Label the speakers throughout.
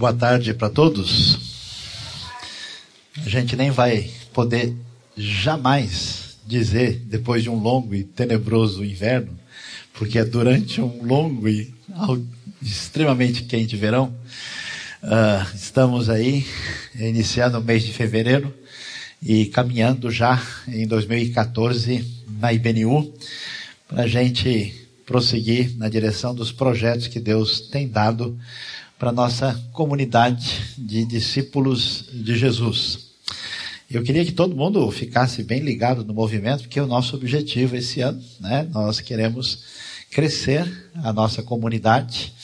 Speaker 1: Boa tarde para todos. A gente nem vai poder jamais dizer, depois de um longo e tenebroso inverno, porque é durante um longo e extremamente quente verão, uh, estamos aí iniciando o mês de fevereiro e caminhando já em 2014 na IBNU para a gente prosseguir na direção dos projetos que Deus tem dado para nossa comunidade de discípulos de Jesus. Eu queria que todo mundo ficasse bem ligado no movimento, porque é o nosso objetivo esse ano, né? Nós queremos crescer a nossa comunidade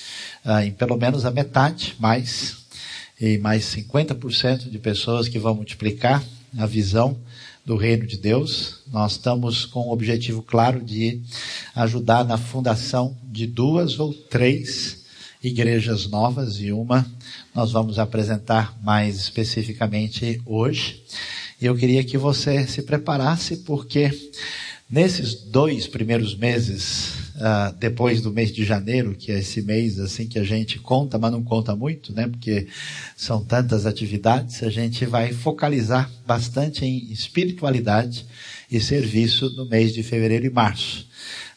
Speaker 1: uh, em pelo menos a metade, mais e mais 50% de pessoas que vão multiplicar a visão do reino de Deus. Nós estamos com o objetivo claro de ajudar na fundação de duas ou três igrejas novas e uma nós vamos apresentar mais especificamente hoje. Eu queria que você se preparasse porque nesses dois primeiros meses, uh, depois do mês de janeiro, que é esse mês assim que a gente conta, mas não conta muito, né? Porque são tantas atividades, a gente vai focalizar bastante em espiritualidade e serviço no mês de fevereiro e março.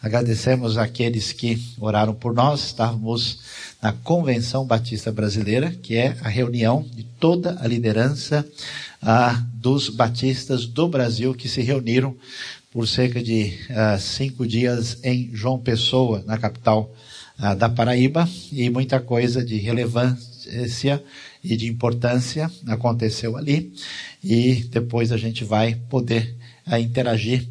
Speaker 1: Agradecemos aqueles que oraram por nós, estávamos na Convenção Batista Brasileira, que é a reunião de toda a liderança ah, dos batistas do Brasil que se reuniram por cerca de ah, cinco dias em João Pessoa, na capital ah, da Paraíba, e muita coisa de relevância e de importância aconteceu ali, e depois a gente vai poder ah, interagir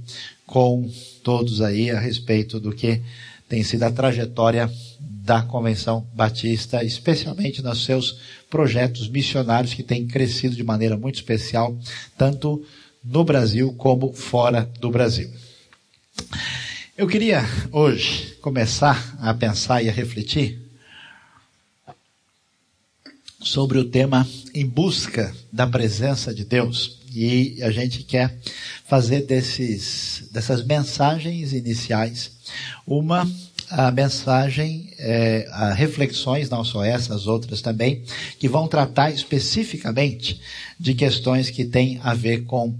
Speaker 1: com todos aí a respeito do que tem sido a trajetória da Convenção Batista, especialmente nos seus projetos missionários que têm crescido de maneira muito especial, tanto no Brasil como fora do Brasil. Eu queria hoje começar a pensar e a refletir sobre o tema em busca da presença de Deus. E a gente quer fazer desses, dessas mensagens iniciais uma a mensagem, é, a reflexões, não só essas, outras também, que vão tratar especificamente de questões que têm a ver com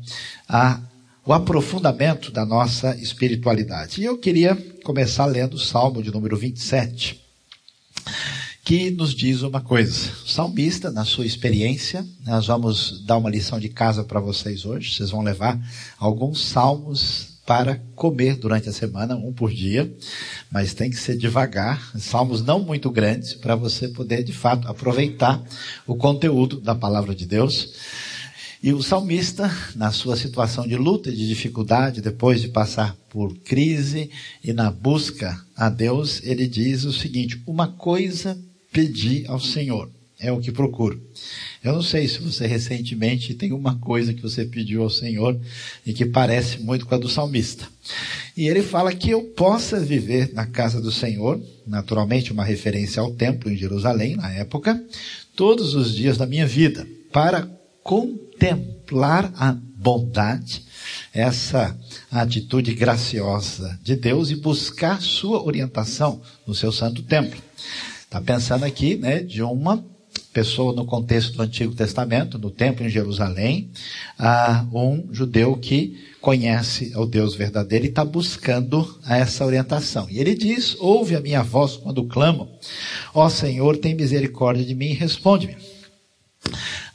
Speaker 1: a, o aprofundamento da nossa espiritualidade. E eu queria começar lendo o Salmo de número 27, que nos diz uma coisa. O salmista, na sua experiência, nós vamos dar uma lição de casa para vocês hoje, vocês vão levar alguns salmos para comer durante a semana, um por dia, mas tem que ser devagar, salmos não muito grandes, para você poder de fato aproveitar o conteúdo da palavra de Deus. E o salmista, na sua situação de luta e de dificuldade, depois de passar por crise e na busca a Deus, ele diz o seguinte: Uma coisa pedi ao Senhor, é o que procuro eu não sei se você recentemente tem uma coisa que você pediu ao Senhor e que parece muito com a do salmista. E ele fala que eu possa viver na casa do Senhor, naturalmente uma referência ao templo em Jerusalém na época, todos os dias da minha vida, para contemplar a bondade, essa atitude graciosa de Deus e buscar sua orientação no seu santo templo. Está pensando aqui, né, de uma pessoa no contexto do Antigo Testamento, no templo em Jerusalém, ah, um judeu que conhece o Deus verdadeiro e está buscando essa orientação. E ele diz: Ouve a minha voz quando clamo, ó Senhor, tem misericórdia de mim e responde-me.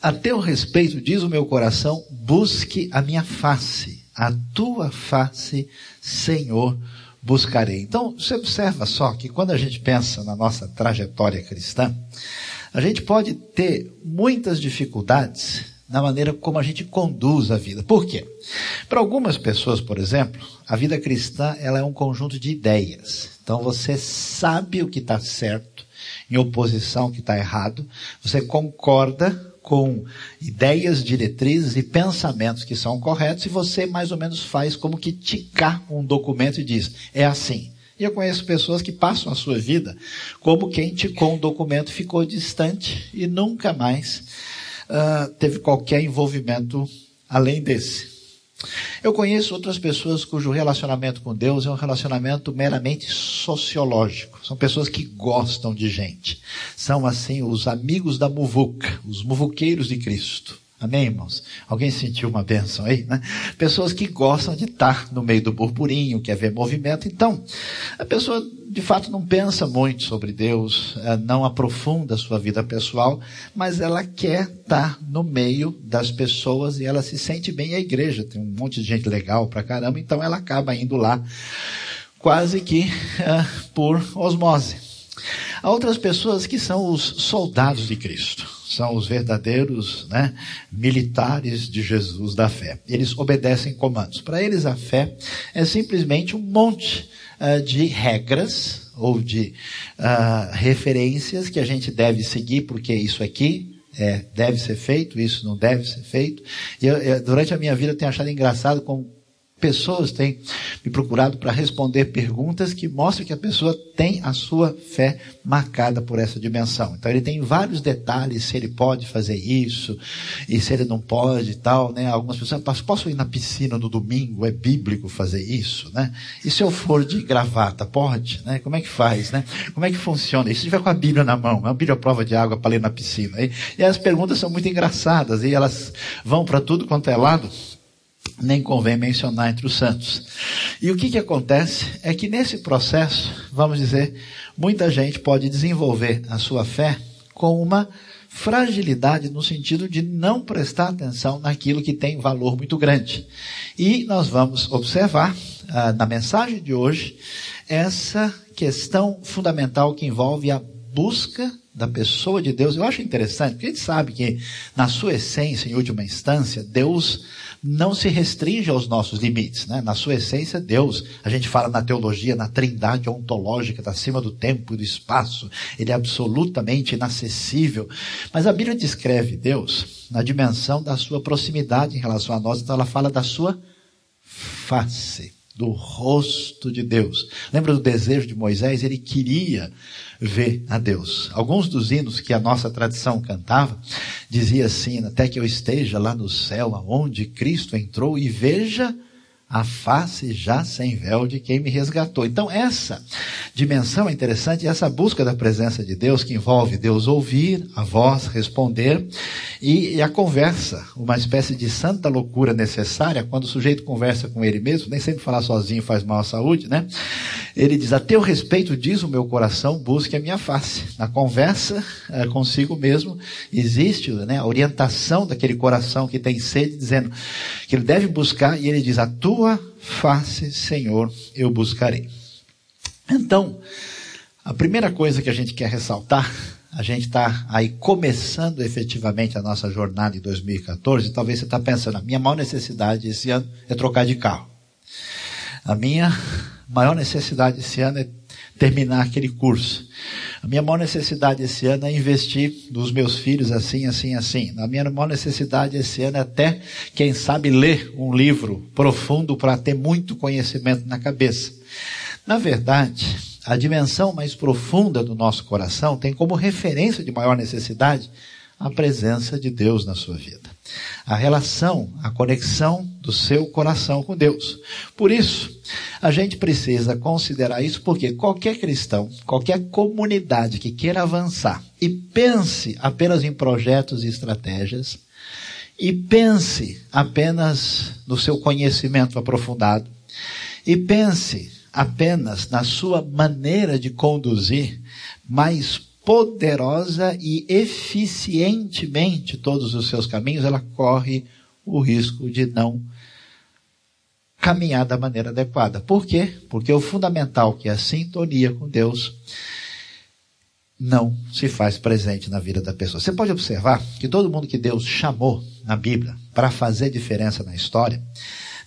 Speaker 1: A teu respeito, diz o meu coração, busque a minha face, a tua face, Senhor, buscarei. Então, você observa só que quando a gente pensa na nossa trajetória cristã, a gente pode ter muitas dificuldades na maneira como a gente conduz a vida. Por quê? Para algumas pessoas, por exemplo, a vida cristã ela é um conjunto de ideias. Então você sabe o que está certo em oposição ao que está errado. Você concorda com ideias, diretrizes e pensamentos que são corretos e você mais ou menos faz como que ticar um documento e diz, é assim. E eu conheço pessoas que passam a sua vida como quem ticou um documento ficou distante e nunca mais uh, teve qualquer envolvimento além desse. Eu conheço outras pessoas cujo relacionamento com Deus é um relacionamento meramente sociológico. São pessoas que gostam de gente. São assim os amigos da muvuca, os muvuqueiros de Cristo. Amém, irmãos? Alguém sentiu uma bênção aí, né? Pessoas que gostam de estar no meio do burburinho, quer ver movimento. Então, a pessoa de fato não pensa muito sobre Deus, eh, não aprofunda a sua vida pessoal, mas ela quer estar no meio das pessoas e ela se sente bem. A igreja tem um monte de gente legal pra caramba, então ela acaba indo lá quase que uh, por osmose. Há outras pessoas que são os soldados de Cristo, são os verdadeiros né, militares de Jesus da fé. Eles obedecem comandos. Para eles, a fé é simplesmente um monte uh, de regras ou de uh, referências que a gente deve seguir, porque isso aqui é, deve ser feito, isso não deve ser feito. E eu, eu, durante a minha vida eu tenho achado engraçado como pessoas têm me procurado para responder perguntas que mostram que a pessoa tem a sua fé marcada por essa dimensão. Então ele tem vários detalhes se ele pode fazer isso e se ele não pode e tal, né? Algumas pessoas, posso ir na piscina no domingo? É bíblico fazer isso, né? E se eu for de gravata, pode, né? Como é que faz, né? Como é que funciona? E se tiver com a Bíblia na mão, a Bíblia prova de água para ler na piscina. E, e as perguntas são muito engraçadas e elas vão para tudo quanto é lado nem convém mencionar entre os santos. E o que, que acontece é que nesse processo, vamos dizer, muita gente pode desenvolver a sua fé com uma fragilidade no sentido de não prestar atenção naquilo que tem valor muito grande. E nós vamos observar ah, na mensagem de hoje essa questão fundamental que envolve a busca da pessoa de Deus. Eu acho interessante, porque a gente sabe que, na sua essência, em última instância, Deus não se restringe aos nossos limites. Né? Na sua essência, Deus, a gente fala na teologia, na trindade ontológica, está acima do tempo e do espaço, ele é absolutamente inacessível. Mas a Bíblia descreve Deus na dimensão da sua proximidade em relação a nós, então ela fala da sua face do rosto de Deus. Lembra do desejo de Moisés? Ele queria ver a Deus. Alguns dos hinos que a nossa tradição cantava dizia assim: até que eu esteja lá no céu, aonde Cristo entrou e veja a face já sem véu de quem me resgatou. Então, essa dimensão é interessante, essa busca da presença de Deus, que envolve Deus ouvir, a voz responder, e, e, a conversa, uma espécie de santa loucura necessária, quando o sujeito conversa com ele mesmo, nem sempre falar sozinho faz mal à saúde, né? Ele diz, a teu respeito diz o meu coração, busque a minha face. Na conversa é, consigo mesmo, existe né, a orientação daquele coração que tem sede, dizendo que ele deve buscar, e ele diz, a tua face, Senhor, eu buscarei. Então, a primeira coisa que a gente quer ressaltar, a gente está aí começando efetivamente a nossa jornada em 2014, talvez você está pensando, a minha maior necessidade esse ano é trocar de carro. A minha maior necessidade esse ano é terminar aquele curso. A minha maior necessidade esse ano é investir nos meus filhos assim, assim, assim. A minha maior necessidade esse ano é até, quem sabe, ler um livro profundo para ter muito conhecimento na cabeça. Na verdade, a dimensão mais profunda do nosso coração tem como referência de maior necessidade a presença de Deus na sua vida. A relação, a conexão do seu coração com Deus. Por isso, a gente precisa considerar isso porque qualquer cristão, qualquer comunidade que queira avançar e pense apenas em projetos e estratégias, e pense apenas no seu conhecimento aprofundado, e pense apenas na sua maneira de conduzir mais poderosa e eficientemente todos os seus caminhos, ela corre o risco de não caminhar da maneira adequada. Por quê? Porque o fundamental, que é a sintonia com Deus, não se faz presente na vida da pessoa. Você pode observar que todo mundo que Deus chamou na Bíblia para fazer diferença na história,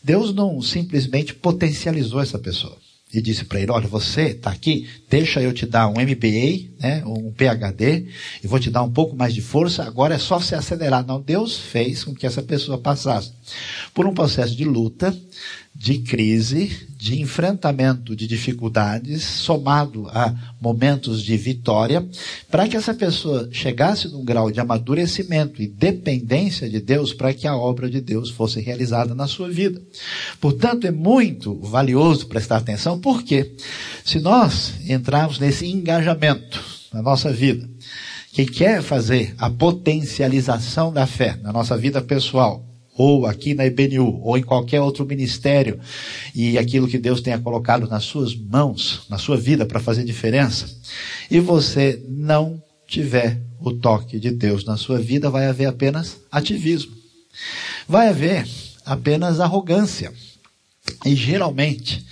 Speaker 1: Deus não simplesmente potencializou essa pessoa e disse para ele: Olha, você está aqui, deixa eu te dar um MBA, né, um PhD, e vou te dar um pouco mais de força, agora é só você acelerar. Não, Deus fez com que essa pessoa passasse por um processo de luta, de crise, de enfrentamento de dificuldades, somado a momentos de vitória, para que essa pessoa chegasse num grau de amadurecimento e dependência de Deus para que a obra de Deus fosse realizada na sua vida. Portanto, é muito valioso prestar atenção, porque se nós entrarmos nesse engajamento na nossa vida, quem quer fazer a potencialização da fé na nossa vida pessoal, ou aqui na IBNU, ou em qualquer outro ministério, e aquilo que Deus tenha colocado nas suas mãos, na sua vida para fazer diferença, e você não tiver o toque de Deus na sua vida, vai haver apenas ativismo. Vai haver apenas arrogância. E geralmente,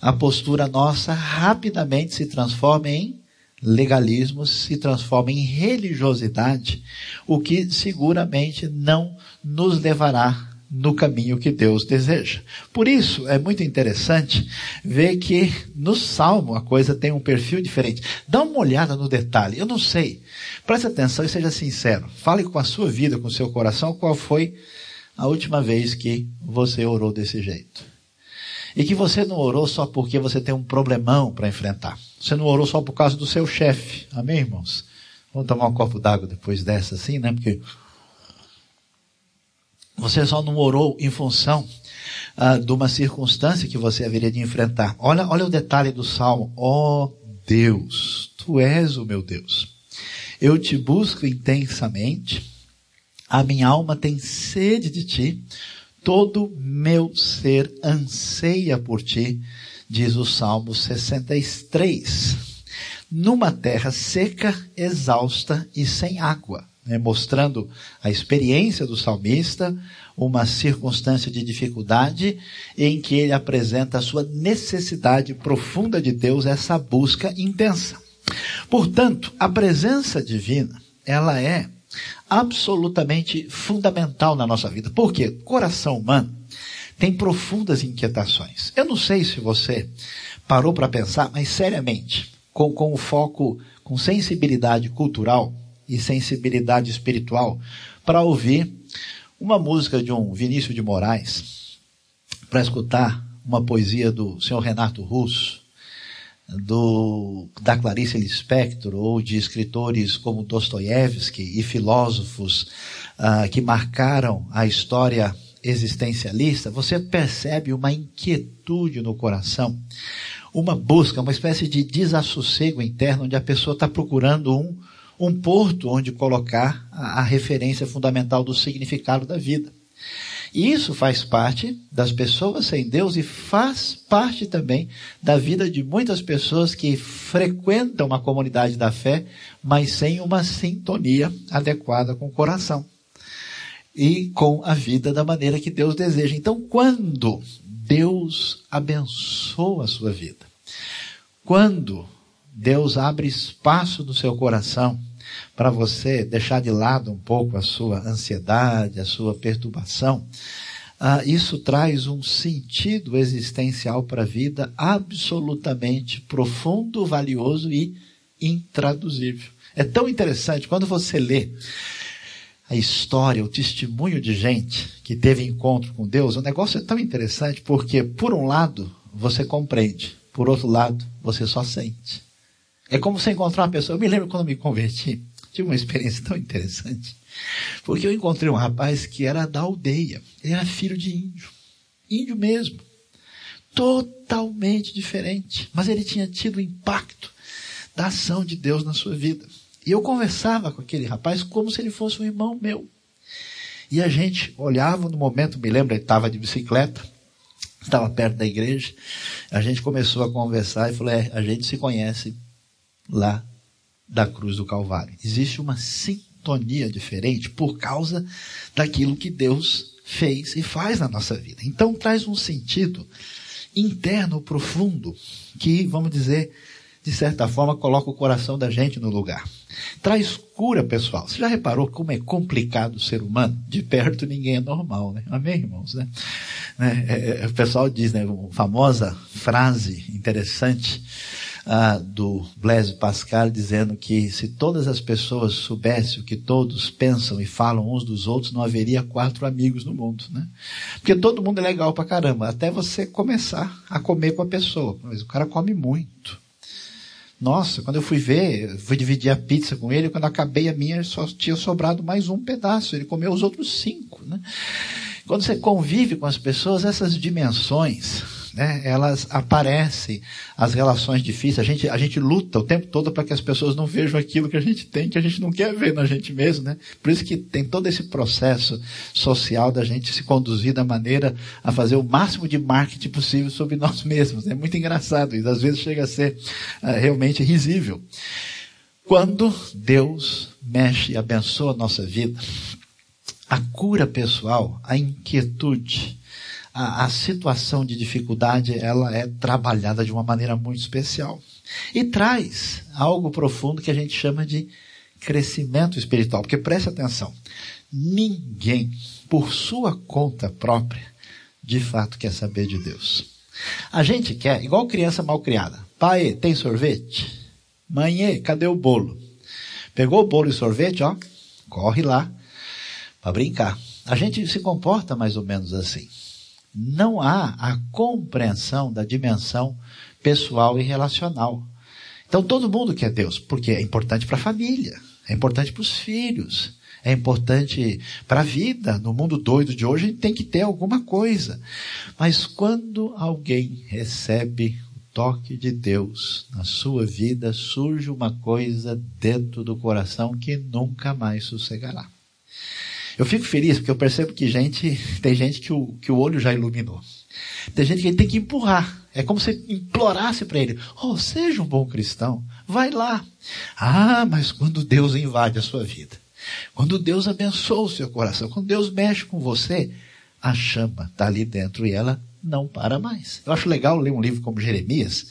Speaker 1: a postura nossa rapidamente se transforma em legalismo, se transforma em religiosidade, o que seguramente não nos levará no caminho que Deus deseja. Por isso, é muito interessante ver que no Salmo a coisa tem um perfil diferente. Dá uma olhada no detalhe. Eu não sei. Preste atenção e seja sincero. Fale com a sua vida, com o seu coração, qual foi a última vez que você orou desse jeito. E que você não orou só porque você tem um problemão para enfrentar. Você não orou só por causa do seu chefe. Amém, irmãos? Vamos tomar um copo d'água depois dessa, assim, né? Porque você só não orou em função ah, de uma circunstância que você haveria de enfrentar. Olha, olha o detalhe do salmo. Ó oh, Deus, tu és o meu Deus. Eu te busco intensamente. A minha alma tem sede de ti. Todo meu ser anseia por ti, diz o Salmo 63. Numa terra seca, exausta e sem água né, mostrando a experiência do salmista, uma circunstância de dificuldade em que ele apresenta a sua necessidade profunda de Deus, essa busca intensa. Portanto, a presença divina, ela é absolutamente fundamental na nossa vida. Porque coração humano tem profundas inquietações. Eu não sei se você parou para pensar, mas seriamente, com, com o foco, com sensibilidade cultural, e sensibilidade espiritual para ouvir uma música de um Vinícius de Moraes, para escutar uma poesia do senhor Renato Russo, do, da Clarice Lispector, ou de escritores como Dostoiévski e filósofos uh, que marcaram a história existencialista, você percebe uma inquietude no coração, uma busca, uma espécie de desassossego interno, onde a pessoa está procurando um um porto onde colocar a, a referência fundamental do significado da vida. E isso faz parte das pessoas sem Deus e faz parte também da vida de muitas pessoas que frequentam uma comunidade da fé, mas sem uma sintonia adequada com o coração e com a vida da maneira que Deus deseja. Então, quando Deus abençoa a sua vida, quando Deus abre espaço no seu coração para você deixar de lado um pouco a sua ansiedade, a sua perturbação, ah, isso traz um sentido existencial para a vida absolutamente profundo, valioso e intraduzível. É tão interessante quando você lê a história, o testemunho de gente que teve encontro com Deus, o negócio é tão interessante porque, por um lado, você compreende, por outro lado, você só sente. É como você encontrar uma pessoa. Eu me lembro quando me converti, tive uma experiência tão interessante. Porque eu encontrei um rapaz que era da aldeia. Ele era filho de índio. Índio mesmo. Totalmente diferente. Mas ele tinha tido o impacto da ação de Deus na sua vida. E eu conversava com aquele rapaz como se ele fosse um irmão meu. E a gente olhava no momento, me lembro, ele estava de bicicleta, estava perto da igreja. A gente começou a conversar e falou: é, a gente se conhece lá da cruz do Calvário. Existe uma sintonia diferente por causa daquilo que Deus fez e faz na nossa vida. Então traz um sentido interno profundo que, vamos dizer, de certa forma, coloca o coração da gente no lugar. Traz cura, pessoal. Você já reparou como é complicado o ser humano? De perto ninguém é normal, né? Amém, irmãos? Né? É, é, o pessoal diz, né, uma famosa frase interessante ah, do Blaise Pascal dizendo que se todas as pessoas soubessem o que todos pensam e falam uns dos outros, não haveria quatro amigos no mundo, né? Porque todo mundo é legal pra caramba, até você começar a comer com a pessoa. Mas o cara come muito. Nossa, quando eu fui ver, fui dividir a pizza com ele, quando acabei a minha, só tinha sobrado mais um pedaço. Ele comeu os outros cinco, né? Quando você convive com as pessoas, essas dimensões, né, elas aparecem, as relações difíceis. A gente, a gente luta o tempo todo para que as pessoas não vejam aquilo que a gente tem, que a gente não quer ver na gente mesmo. Né? Por isso que tem todo esse processo social da gente se conduzir da maneira a fazer o máximo de marketing possível sobre nós mesmos. É muito engraçado e às vezes chega a ser uh, realmente risível. Quando Deus mexe e abençoa a nossa vida, a cura pessoal, a inquietude, a, a, situação de dificuldade, ela é trabalhada de uma maneira muito especial. E traz algo profundo que a gente chama de crescimento espiritual. Porque preste atenção, ninguém, por sua conta própria, de fato quer saber de Deus. A gente quer, igual criança mal criada. Pai, tem sorvete? Mãe, cadê o bolo? Pegou o bolo e sorvete, ó, corre lá, para brincar. A gente se comporta mais ou menos assim. Não há a compreensão da dimensão pessoal e relacional. Então todo mundo quer Deus, porque é importante para a família, é importante para os filhos, é importante para a vida. No mundo doido de hoje, a gente tem que ter alguma coisa. Mas quando alguém recebe o toque de Deus na sua vida, surge uma coisa dentro do coração que nunca mais sossegará. Eu fico feliz porque eu percebo que gente, tem gente que o, que o olho já iluminou. Tem gente que tem que empurrar. É como se implorasse para ele: Oh, seja um bom cristão, vai lá. Ah, mas quando Deus invade a sua vida, quando Deus abençoa o seu coração, quando Deus mexe com você, a chama está ali dentro e ela não para mais. Eu acho legal ler um livro como Jeremias,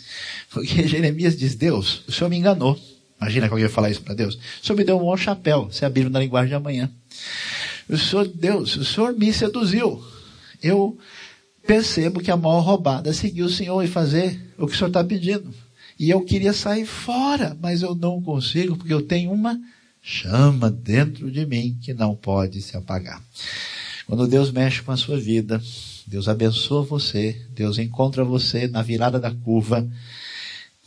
Speaker 1: porque Jeremias diz: Deus, o Senhor me enganou. Imagina que alguém ia falar isso para Deus. O Senhor me deu um bom chapéu, se a Bíblia na linguagem de amanhã. O Senhor, Deus, o Senhor me seduziu. Eu percebo que a maior roubada é seguir o Senhor e fazer o que o Senhor está pedindo. E eu queria sair fora, mas eu não consigo, porque eu tenho uma chama dentro de mim que não pode se apagar. Quando Deus mexe com a sua vida, Deus abençoa você, Deus encontra você na virada da curva,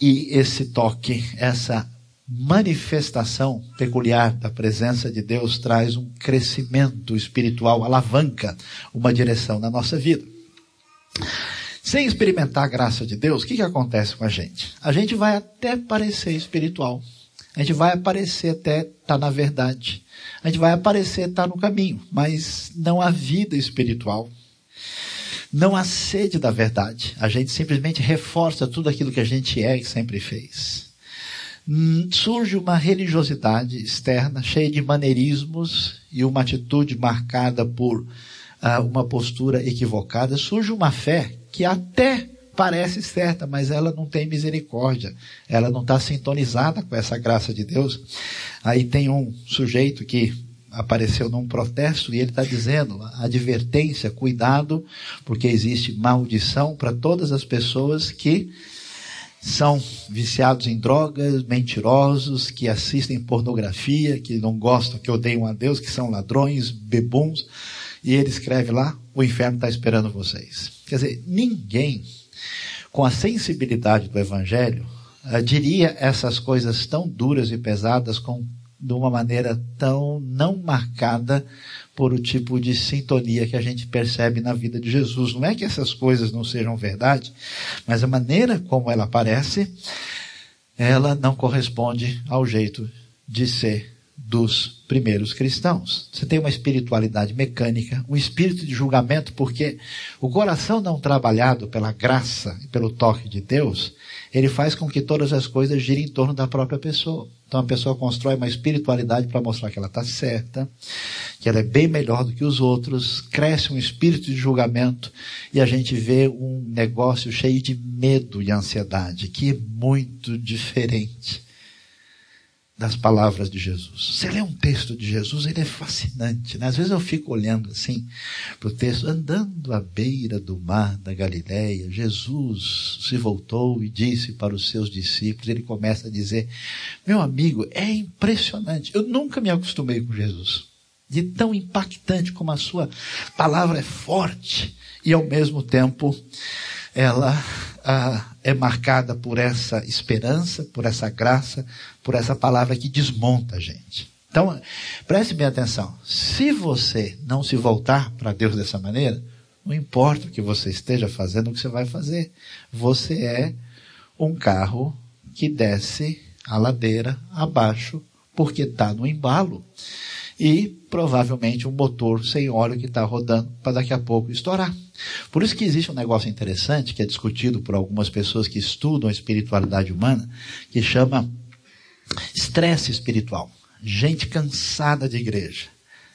Speaker 1: e esse toque, essa manifestação peculiar da presença de Deus traz um crescimento espiritual, alavanca uma direção na nossa vida. Sem experimentar a graça de Deus, o que, que acontece com a gente? A gente vai até parecer espiritual. A gente vai aparecer até estar tá na verdade. A gente vai aparecer estar tá no caminho, mas não há vida espiritual. Não há sede da verdade. A gente simplesmente reforça tudo aquilo que a gente é e sempre fez. Hum, surge uma religiosidade externa cheia de maneirismos e uma atitude marcada por uh, uma postura equivocada. Surge uma fé que até parece certa, mas ela não tem misericórdia. Ela não está sintonizada com essa graça de Deus. Aí tem um sujeito que apareceu num protesto e ele está dizendo advertência, cuidado, porque existe maldição para todas as pessoas que são viciados em drogas, mentirosos, que assistem pornografia, que não gostam, que odeiam a Deus, que são ladrões, bebuns. E ele escreve lá: o inferno está esperando vocês. Quer dizer, ninguém com a sensibilidade do Evangelho uh, diria essas coisas tão duras e pesadas com, de uma maneira tão não marcada por o tipo de sintonia que a gente percebe na vida de Jesus. Não é que essas coisas não sejam verdade, mas a maneira como ela aparece, ela não corresponde ao jeito de ser dos primeiros cristãos. Você tem uma espiritualidade mecânica, um espírito de julgamento, porque o coração não trabalhado pela graça e pelo toque de Deus, ele faz com que todas as coisas girem em torno da própria pessoa. Então a pessoa constrói uma espiritualidade para mostrar que ela está certa, que ela é bem melhor do que os outros, cresce um espírito de julgamento e a gente vê um negócio cheio de medo e ansiedade, que é muito diferente das palavras de Jesus. Você lê um texto de Jesus, ele é fascinante. Né? Às vezes eu fico olhando assim para o texto, andando à beira do mar da Galileia, Jesus se voltou e disse para os seus discípulos, ele começa a dizer, meu amigo, é impressionante, eu nunca me acostumei com Jesus. De tão impactante como a sua palavra é forte e ao mesmo tempo ela ah, é marcada por essa esperança, por essa graça, por essa palavra que desmonta a gente. Então, preste bem atenção. Se você não se voltar para Deus dessa maneira, não importa o que você esteja fazendo, o que você vai fazer. Você é um carro que desce a ladeira abaixo porque está no embalo. E provavelmente um motor sem óleo que está rodando para daqui a pouco estourar. Por isso que existe um negócio interessante que é discutido por algumas pessoas que estudam a espiritualidade humana, que chama estresse espiritual. Gente cansada de igreja,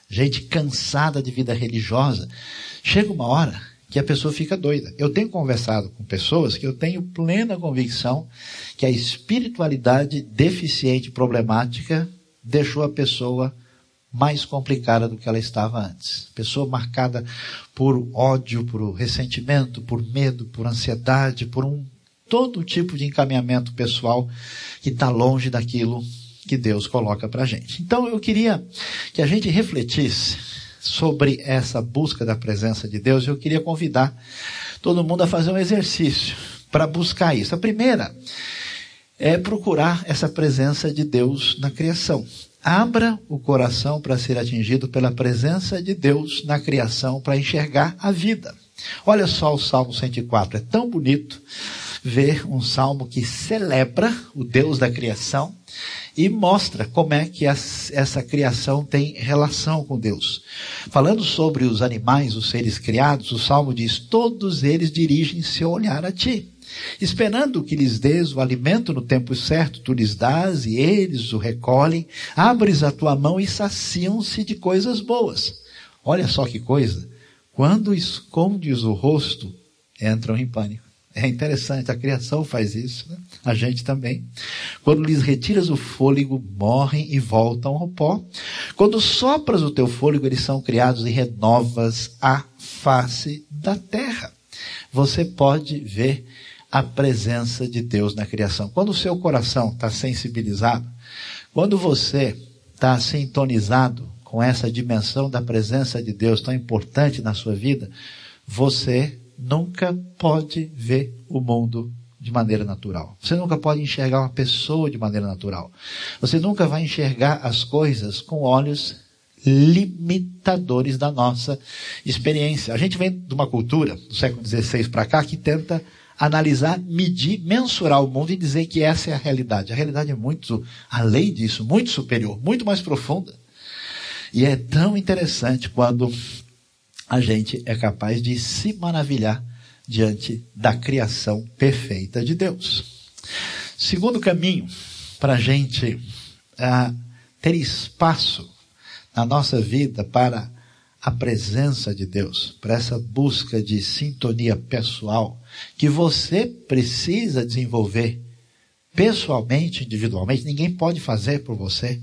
Speaker 1: gente cansada de vida religiosa. Chega uma hora que a pessoa fica doida. Eu tenho conversado com pessoas que eu tenho plena convicção que a espiritualidade deficiente, problemática, deixou a pessoa mais complicada do que ela estava antes. Pessoa marcada por ódio, por ressentimento, por medo, por ansiedade, por um todo tipo de encaminhamento pessoal que está longe daquilo que Deus coloca para a gente. Então eu queria que a gente refletisse sobre essa busca da presença de Deus. Eu queria convidar todo mundo a fazer um exercício para buscar isso. A primeira é procurar essa presença de Deus na criação. Abra o coração para ser atingido pela presença de Deus na criação, para enxergar a vida. Olha só o Salmo 104, é tão bonito ver um salmo que celebra o Deus da criação e mostra como é que essa criação tem relação com Deus. Falando sobre os animais, os seres criados, o salmo diz: Todos eles dirigem seu olhar a ti esperando que lhes dês o alimento no tempo certo, tu lhes dás e eles o recolhem, abres a tua mão e saciam-se de coisas boas. Olha só que coisa. Quando escondes o rosto, entram em pânico. É interessante, a criação faz isso, né? a gente também. Quando lhes retiras o fôlego, morrem e voltam ao pó. Quando sopras o teu fôlego, eles são criados e renovas a face da terra. Você pode ver a presença de Deus na criação. Quando o seu coração está sensibilizado, quando você está sintonizado com essa dimensão da presença de Deus tão importante na sua vida, você nunca pode ver o mundo de maneira natural. Você nunca pode enxergar uma pessoa de maneira natural. Você nunca vai enxergar as coisas com olhos limitadores da nossa experiência. A gente vem de uma cultura do século XVI para cá que tenta analisar, medir, mensurar o mundo e dizer que essa é a realidade. A realidade é muito além disso, muito superior, muito mais profunda. E é tão interessante quando a gente é capaz de se maravilhar diante da criação perfeita de Deus. Segundo caminho para a gente uh, ter espaço na nossa vida para a presença de Deus, para essa busca de sintonia pessoal que você precisa desenvolver pessoalmente, individualmente, ninguém pode fazer por você.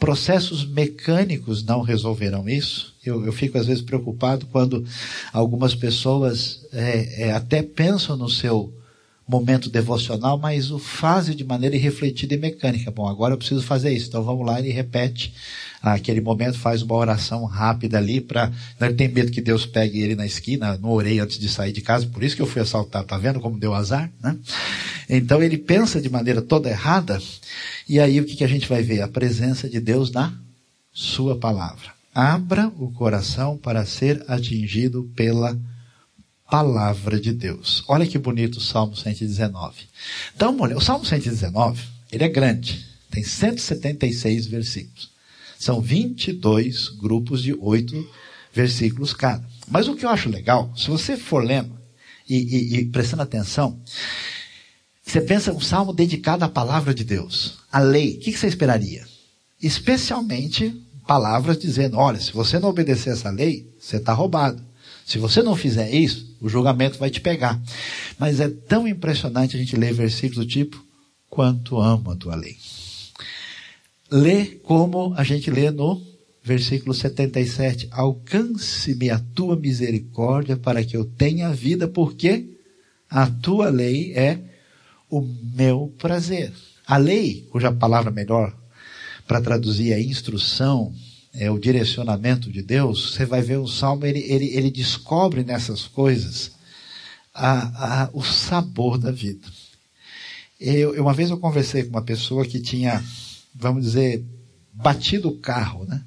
Speaker 1: Processos mecânicos não resolverão isso. Eu, eu fico às vezes preocupado quando algumas pessoas é, é, até pensam no seu momento devocional, mas o fazem de maneira irrefletida e mecânica. Bom, agora eu preciso fazer isso, então vamos lá e repete aquele momento, faz uma oração rápida ali para. Ele tem medo que Deus pegue ele na esquina, no orei antes de sair de casa, por isso que eu fui assaltado, tá vendo como deu azar? Né? Então ele pensa de maneira toda errada, e aí o que, que a gente vai ver? A presença de Deus na Sua palavra. Abra o coração para ser atingido pela palavra de Deus. Olha que bonito o Salmo 119. Então, olha, o Salmo 119, ele é grande, tem 176 versículos. São 22 grupos de oito versículos cada. Mas o que eu acho legal, se você for lendo e, e, e prestando atenção, você pensa um salmo dedicado à palavra de Deus, à lei. O que você esperaria? Especialmente palavras dizendo: olha, se você não obedecer essa lei, você está roubado. Se você não fizer isso, o julgamento vai te pegar. Mas é tão impressionante a gente ler versículos do tipo: quanto amo a tua lei. lê como a gente lê no versículo 77. Alcance-me a tua misericórdia para que eu tenha vida, porque a tua lei é o meu prazer. A lei, cuja palavra melhor para traduzir é instrução, é o direcionamento de Deus, você vai ver o Salmo, ele, ele, ele descobre nessas coisas a, a, o sabor da vida. Eu, uma vez eu conversei com uma pessoa que tinha, vamos dizer, batido o carro, né?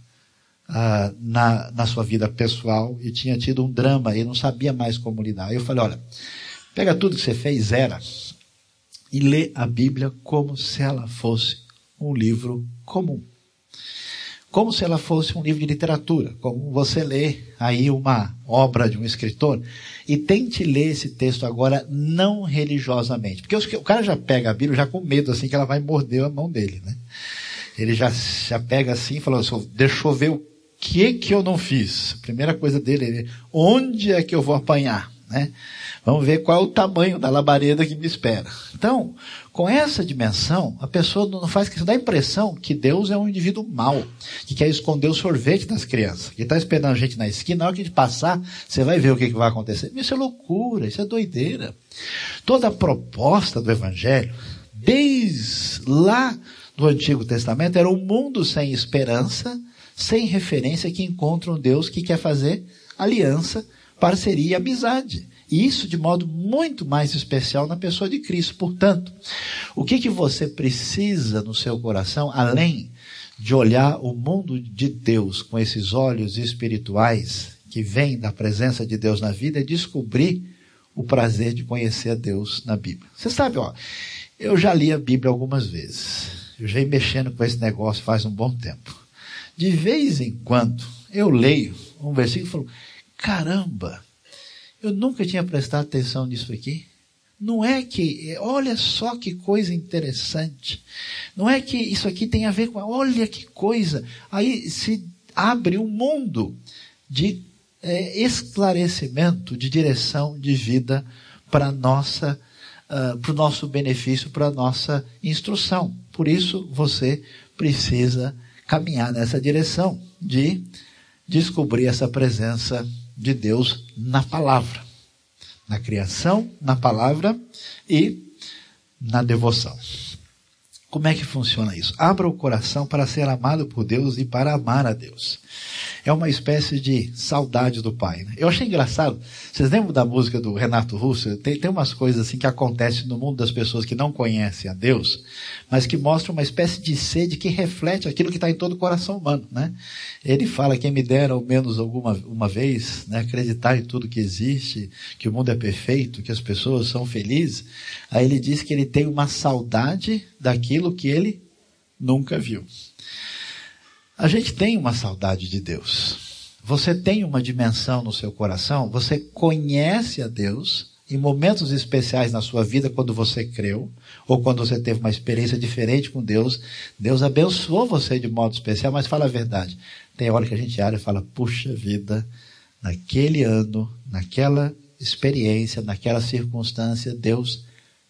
Speaker 1: Ah, na, na sua vida pessoal e tinha tido um drama e não sabia mais como lidar. Eu falei, olha, pega tudo que você fez, zera, e lê a Bíblia como se ela fosse um livro comum. Como se ela fosse um livro de literatura, como você lê aí uma obra de um escritor. E tente ler esse texto agora não religiosamente. Porque o cara já pega a Bíblia já com medo assim que ela vai morder a mão dele, né? Ele já, já pega assim e fala, deixa eu ver o que que eu não fiz. A primeira coisa dele é, onde é que eu vou apanhar, né? Vamos ver qual é o tamanho da labareda que me espera. Então, com essa dimensão, a pessoa não faz questão, dá a impressão que Deus é um indivíduo mau, que quer esconder o sorvete das crianças, que está esperando a gente na esquina, na hora que a gente passar, você vai ver o que, que vai acontecer. Isso é loucura, isso é doideira. Toda a proposta do Evangelho, desde lá do Antigo Testamento, era um mundo sem esperança, sem referência, que encontra um Deus que quer fazer aliança, parceria e amizade. E isso de modo muito mais especial na pessoa de Cristo. Portanto, o que, que você precisa no seu coração, além de olhar o mundo de Deus com esses olhos espirituais que vêm da presença de Deus na vida, é descobrir o prazer de conhecer a Deus na Bíblia. Você sabe, ó, eu já li a Bíblia algumas vezes. Eu já ia mexendo com esse negócio faz um bom tempo. De vez em quando, eu leio um versículo e falo, caramba, eu nunca tinha prestado atenção nisso aqui. Não é que, olha só que coisa interessante. Não é que isso aqui tem a ver com, olha que coisa. Aí se abre um mundo de é, esclarecimento, de direção de vida para nossa, uh, para o nosso benefício, para a nossa instrução. Por isso você precisa caminhar nessa direção de descobrir essa presença de Deus na palavra. Na criação, na palavra e na devoção. Como é que funciona isso? Abra o coração para ser amado por Deus e para amar a Deus. É uma espécie de saudade do Pai. Né? Eu achei engraçado. Vocês lembram da música do Renato Russo? Tem, tem umas coisas assim que acontecem no mundo das pessoas que não conhecem a Deus, mas que mostram uma espécie de sede que reflete aquilo que está em todo o coração humano. Né? Ele fala: quem me dera ao menos alguma uma vez né, acreditar em tudo que existe, que o mundo é perfeito, que as pessoas são felizes. Aí ele diz que ele tem uma saudade daquilo que ele nunca viu. A gente tem uma saudade de Deus. Você tem uma dimensão no seu coração, você conhece a Deus em momentos especiais na sua vida, quando você creu, ou quando você teve uma experiência diferente com Deus, Deus abençoou você de modo especial, mas fala a verdade. Tem hora que a gente olha e fala, puxa vida, naquele ano, naquela experiência, naquela circunstância, Deus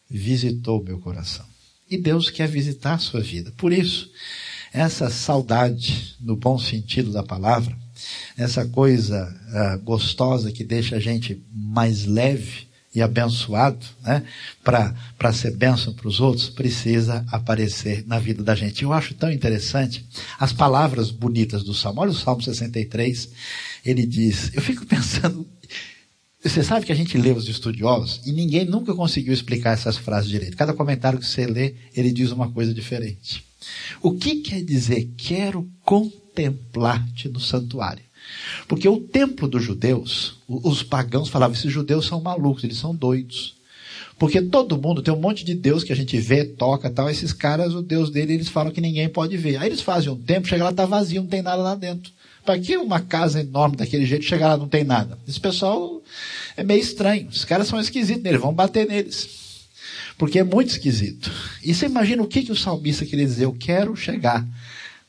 Speaker 1: visitou meu coração. E Deus quer visitar a sua vida. Por isso, essa saudade, no bom sentido da palavra, essa coisa uh, gostosa que deixa a gente mais leve e abençoado, né, para ser bênção para os outros, precisa aparecer na vida da gente. Eu acho tão interessante as palavras bonitas do Salmo. Olha o Salmo 63, ele diz, eu fico pensando, você sabe que a gente lê os estudiosos e ninguém nunca conseguiu explicar essas frases direito. Cada comentário que você lê, ele diz uma coisa diferente. O que quer dizer quero contemplar-te no santuário? Porque o templo dos judeus, os pagãos falavam, esses judeus são malucos, eles são doidos. Porque todo mundo tem um monte de Deus que a gente vê, toca tal. Esses caras, o Deus dele, eles falam que ninguém pode ver. Aí eles fazem um templo, chega lá, tá vazio, não tem nada lá dentro. Para que uma casa enorme daquele jeito chegar lá não tem nada? Esse pessoal é meio estranho. Os caras são esquisitos neles, vão bater neles. Porque é muito esquisito. E você imagina o que, que o salmista queria dizer? Eu quero chegar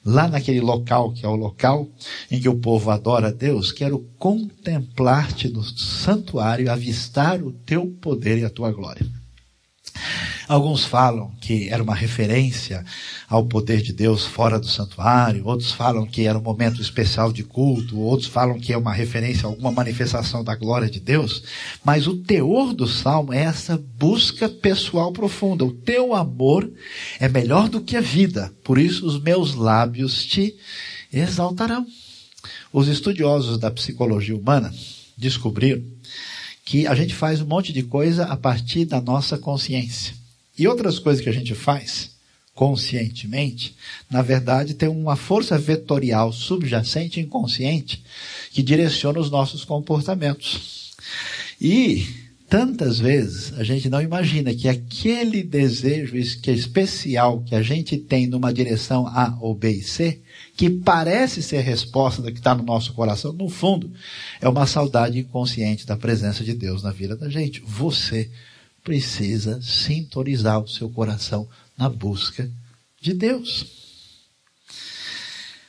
Speaker 1: lá naquele local, que é o local em que o povo adora a Deus, quero contemplar-te no santuário, avistar o teu poder e a tua glória. Alguns falam que era uma referência ao poder de Deus fora do santuário, outros falam que era um momento especial de culto, outros falam que é uma referência a alguma manifestação da glória de Deus, mas o teor do salmo é essa busca pessoal profunda. O teu amor é melhor do que a vida, por isso os meus lábios te exaltarão. Os estudiosos da psicologia humana descobriram que a gente faz um monte de coisa a partir da nossa consciência. E outras coisas que a gente faz conscientemente, na verdade, tem uma força vetorial subjacente inconsciente que direciona os nossos comportamentos. E tantas vezes a gente não imagina que aquele desejo é especial que a gente tem numa direção A ou B e C, que parece ser resposta do que está no nosso coração, no fundo, é uma saudade inconsciente da presença de Deus na vida da gente. Você precisa sintonizar o seu coração na busca de Deus.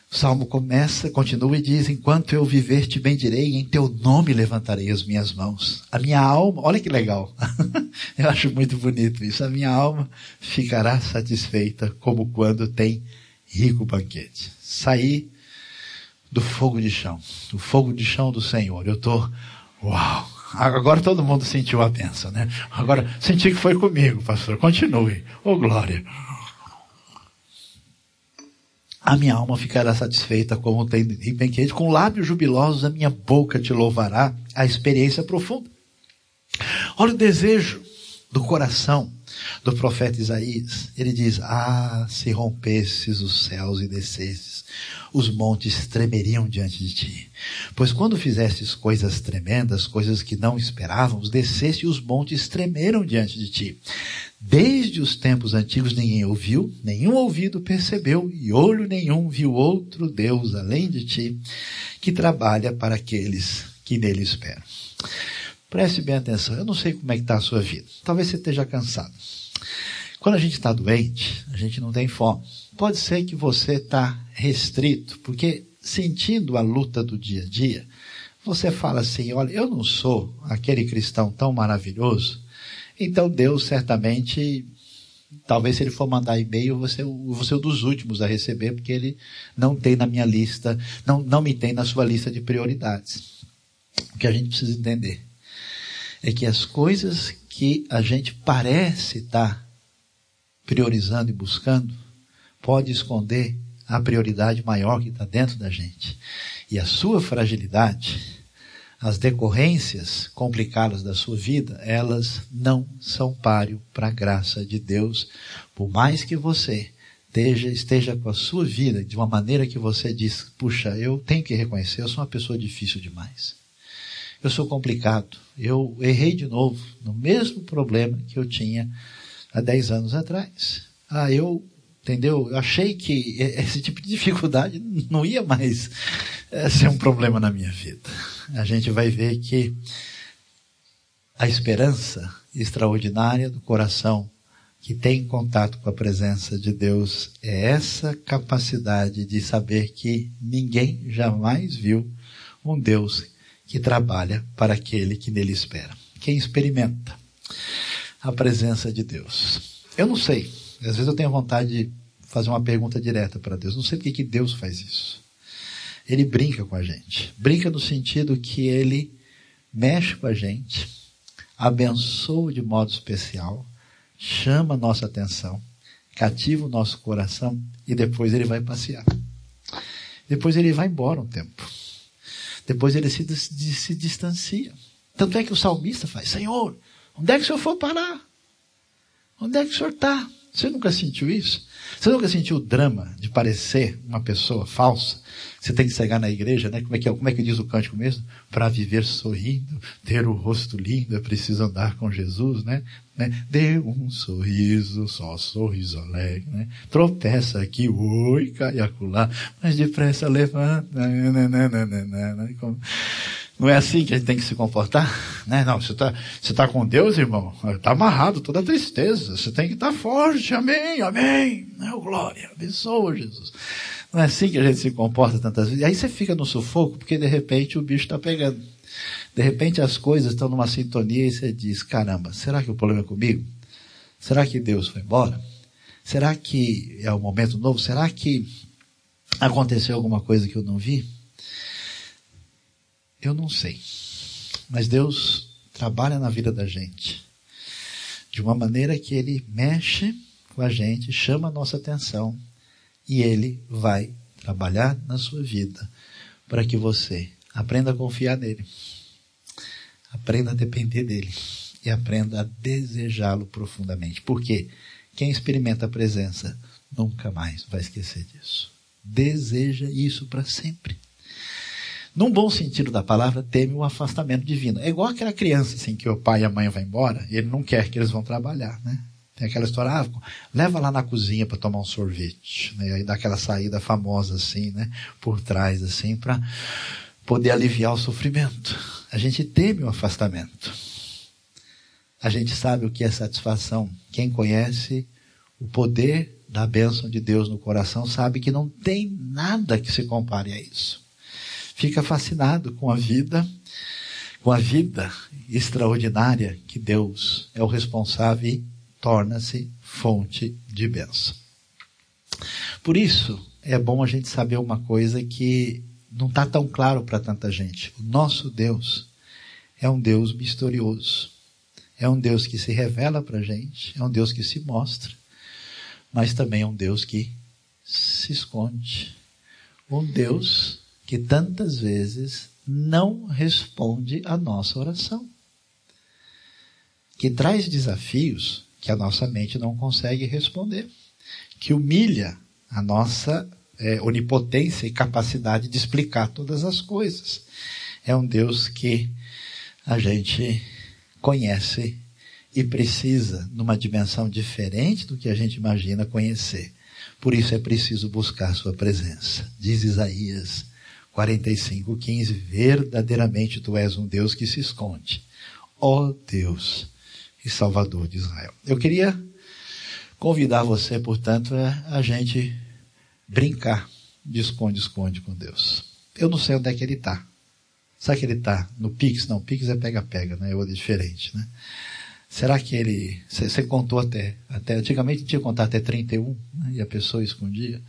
Speaker 1: O salmo começa, continua e diz: Enquanto eu viver, te bendirei, em teu nome levantarei as minhas mãos. A minha alma, olha que legal, eu acho muito bonito isso. A minha alma ficará satisfeita, como quando tem rico banquete. Sair do fogo de chão, do fogo de chão do Senhor. Eu estou, uau, Agora todo mundo sentiu a benção, né? Agora senti que foi comigo, pastor. Continue. Ô oh, glória. A minha alma ficará satisfeita como tem banquete, com lábios jubilosos a minha boca te louvará, a experiência profunda. Olha o desejo do coração do profeta Isaías. Ele diz: Ah, se rompesses os céus e descesses, os montes tremeriam diante de ti. Pois quando fizestes coisas tremendas, coisas que não esperávamos, desceste e os montes tremeram diante de ti. Desde os tempos antigos ninguém ouviu, nenhum ouvido percebeu, e olho nenhum viu outro Deus além de ti, que trabalha para aqueles que nele esperam. Preste bem atenção, eu não sei como é que está a sua vida. Talvez você esteja cansado. Quando a gente está doente, a gente não tem fome. Pode ser que você está restrito, porque sentindo a luta do dia a dia, você fala assim: olha, eu não sou aquele cristão tão maravilhoso, então Deus certamente, talvez se ele for mandar e-mail, você, você é um dos últimos a receber, porque ele não tem na minha lista, não, não me tem na sua lista de prioridades. O que a gente precisa entender é que as coisas que a gente parece estar priorizando e buscando, pode esconder a prioridade maior que está dentro da gente. E a sua fragilidade, as decorrências complicadas da sua vida, elas não são páreo para a graça de Deus. Por mais que você esteja, esteja com a sua vida de uma maneira que você diz, puxa, eu tenho que reconhecer, eu sou uma pessoa difícil demais. Eu sou complicado. Eu errei de novo no mesmo problema que eu tinha há 10 anos atrás. Ah, eu, entendeu? Eu achei que esse tipo de dificuldade não ia mais eh, ser um problema na minha vida. A gente vai ver que a esperança extraordinária do coração que tem contato com a presença de Deus é essa capacidade de saber que ninguém jamais viu um Deus que trabalha para aquele que nele espera. Quem experimenta a presença de Deus. Eu não sei. Às vezes eu tenho vontade de fazer uma pergunta direta para Deus. Não sei por que Deus faz isso. Ele brinca com a gente. Brinca no sentido que ele mexe com a gente, abençoa de modo especial, chama a nossa atenção, cativa o nosso coração e depois ele vai passear. Depois ele vai embora um tempo. Depois ele se, se distancia. Tanto é que o salmista faz: Senhor, Onde é que o senhor for parar? Onde é que o senhor está? Você nunca sentiu isso? Você nunca sentiu o drama de parecer uma pessoa falsa? Você tem que chegar na igreja, né? Como é que, é, como é que diz o cântico mesmo? Para viver sorrindo, ter o rosto lindo, é preciso andar com Jesus, né? Né? Dê um sorriso, só sorriso alegre, né? Tropeça aqui, oi, cai acolá, mas depressa levanta, né? né, né, né, né, né, né não é assim que a gente tem que se comportar? Né? Não, você está você tá com Deus, irmão. Está amarrado toda a tristeza. Você tem que estar tá forte. Amém, amém. Oh, glória, abençoa Jesus. Não é assim que a gente se comporta tantas vezes. E aí você fica no sufoco porque de repente o bicho está pegando. De repente as coisas estão numa sintonia e você diz, caramba, será que o problema é comigo? Será que Deus foi embora? Será que é um momento novo? Será que aconteceu alguma coisa que eu não vi? Eu não sei. Mas Deus trabalha na vida da gente de uma maneira que ele mexe com a gente, chama a nossa atenção e ele vai trabalhar na sua vida para que você aprenda a confiar nele, aprenda a depender dele e aprenda a desejá-lo profundamente. Porque quem experimenta a presença nunca mais vai esquecer disso. Deseja isso para sempre. Num bom sentido da palavra, teme o afastamento divino. É igual aquela criança assim que o pai e a mãe vão embora e ele não quer que eles vão trabalhar, né? Tem aquela história, ah, leva lá na cozinha para tomar um sorvete, né? Aí dá aquela saída famosa assim, né? Por trás assim, para poder aliviar o sofrimento. A gente teme o afastamento. A gente sabe o que é satisfação. Quem conhece o poder da bênção de Deus no coração sabe que não tem nada que se compare a isso. Fica fascinado com a vida, com a vida extraordinária que Deus é o responsável e torna-se fonte de bênção. Por isso, é bom a gente saber uma coisa que não está tão claro para tanta gente. O nosso Deus é um Deus misterioso. É um Deus que se revela para a gente, é um Deus que se mostra, mas também é um Deus que se esconde. Um Deus que tantas vezes não responde a nossa oração. Que traz desafios que a nossa mente não consegue responder. Que humilha a nossa é, onipotência e capacidade de explicar todas as coisas. É um Deus que a gente conhece e precisa, numa dimensão diferente do que a gente imagina conhecer. Por isso é preciso buscar sua presença. Diz Isaías 45, 15, verdadeiramente tu és um Deus que se esconde. Ó oh Deus e Salvador de Israel. Eu queria convidar você, portanto, a, a gente brincar de esconde-esconde com Deus. Eu não sei onde é que ele está. Será que ele está no Pix? Não, Pix é pega-pega, né? É diferente, né? Será que ele. Você contou até, até. Antigamente tinha contar até 31, né? e a pessoa escondia.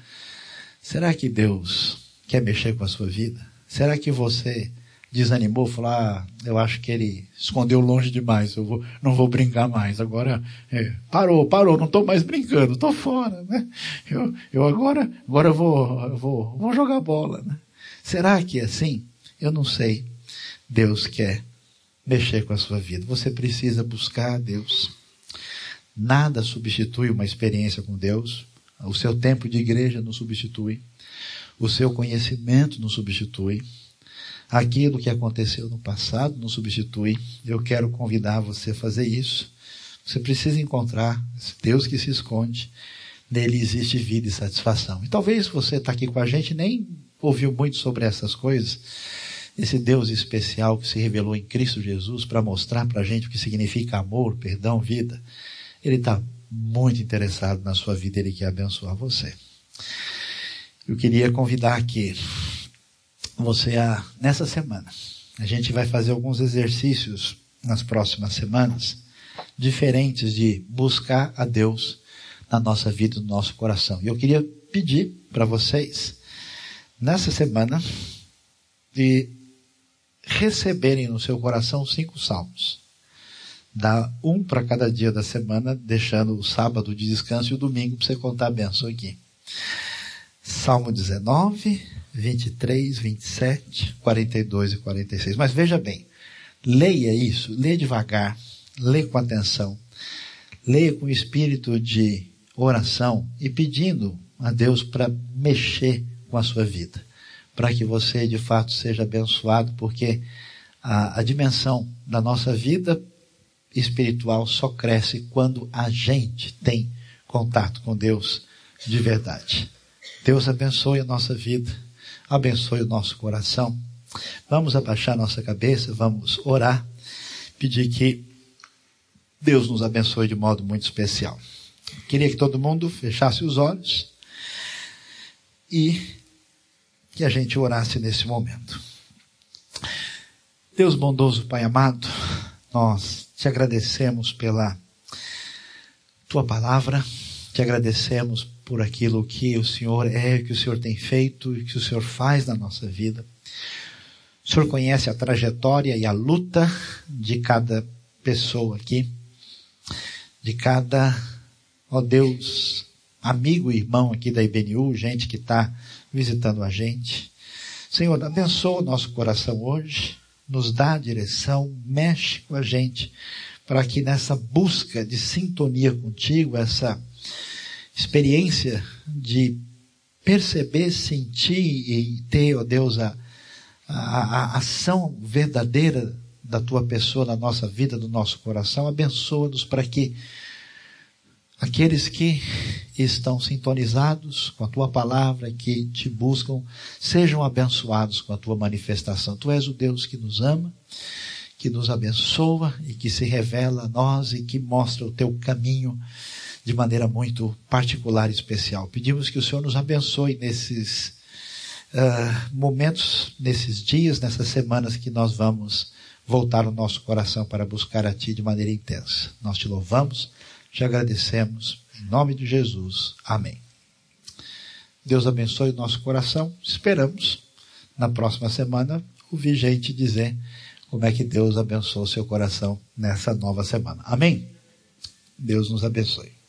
Speaker 1: Será que Deus quer mexer com a sua vida? Será que você desanimou, falou, ah, eu acho que ele escondeu longe demais, eu vou, não vou brincar mais. Agora, é, parou, parou, não estou mais brincando, estou fora, né? Eu, eu agora, agora vou, vou, vou jogar bola, né? Será que é assim? Eu não sei. Deus quer mexer com a sua vida. Você precisa buscar a Deus. Nada substitui uma experiência com Deus. O seu tempo de igreja não substitui. O seu conhecimento não substitui. Aquilo que aconteceu no passado não substitui. Eu quero convidar você a fazer isso. Você precisa encontrar esse Deus que se esconde. Nele existe vida e satisfação. E talvez você está aqui com a gente nem ouviu muito sobre essas coisas esse Deus especial que se revelou em Cristo Jesus para mostrar para a gente o que significa amor, perdão, vida, ele está muito interessado na sua vida, ele quer abençoar você. Eu queria convidar aqui você a, nessa semana, a gente vai fazer alguns exercícios nas próximas semanas, diferentes de buscar a Deus na nossa vida, no nosso coração. E eu queria pedir para vocês, nessa semana, de receberem no seu coração cinco salmos. Dá um para cada dia da semana, deixando o sábado de descanso e o domingo para você contar a benção aqui. Salmo 19, 23, 27, 42 e 46. Mas veja bem, leia isso, leia devagar, leia com atenção, leia com espírito de oração e pedindo a Deus para mexer com a sua vida para que você de fato seja abençoado, porque a, a dimensão da nossa vida espiritual só cresce quando a gente tem contato com Deus de verdade. Deus abençoe a nossa vida, abençoe o nosso coração. Vamos abaixar nossa cabeça, vamos orar, pedir que Deus nos abençoe de modo muito especial. Queria que todo mundo fechasse os olhos e que a gente orasse nesse momento. Deus bondoso, Pai amado, nós te agradecemos pela tua palavra, te agradecemos por aquilo que o Senhor é, que o Senhor tem feito e que o Senhor faz na nossa vida. O Senhor conhece a trajetória e a luta de cada pessoa aqui, de cada, ó Deus, amigo e irmão aqui da IBNU, gente que está visitando a gente. Senhor, abençoa o nosso coração hoje, nos dá a direção, mexe com a gente, para que nessa busca de sintonia contigo, essa experiência de perceber, sentir e ter, ó Deus, a, a, a ação verdadeira da tua pessoa na nossa vida, no nosso coração, abençoa-nos para que aqueles que estão sintonizados com a tua palavra, que te buscam, sejam abençoados com a tua manifestação. Tu és o Deus que nos ama, que nos abençoa e que se revela a nós e que mostra o teu caminho de maneira muito particular e especial. Pedimos que o Senhor nos abençoe nesses uh, momentos, nesses dias, nessas semanas que nós vamos voltar o nosso coração para buscar a Ti de maneira intensa. Nós te louvamos, te agradecemos, em nome de Jesus. Amém. Deus abençoe o nosso coração. Esperamos, na próxima semana, ouvir gente dizer como é que Deus abençoou seu coração nessa nova semana. Amém? Deus nos abençoe.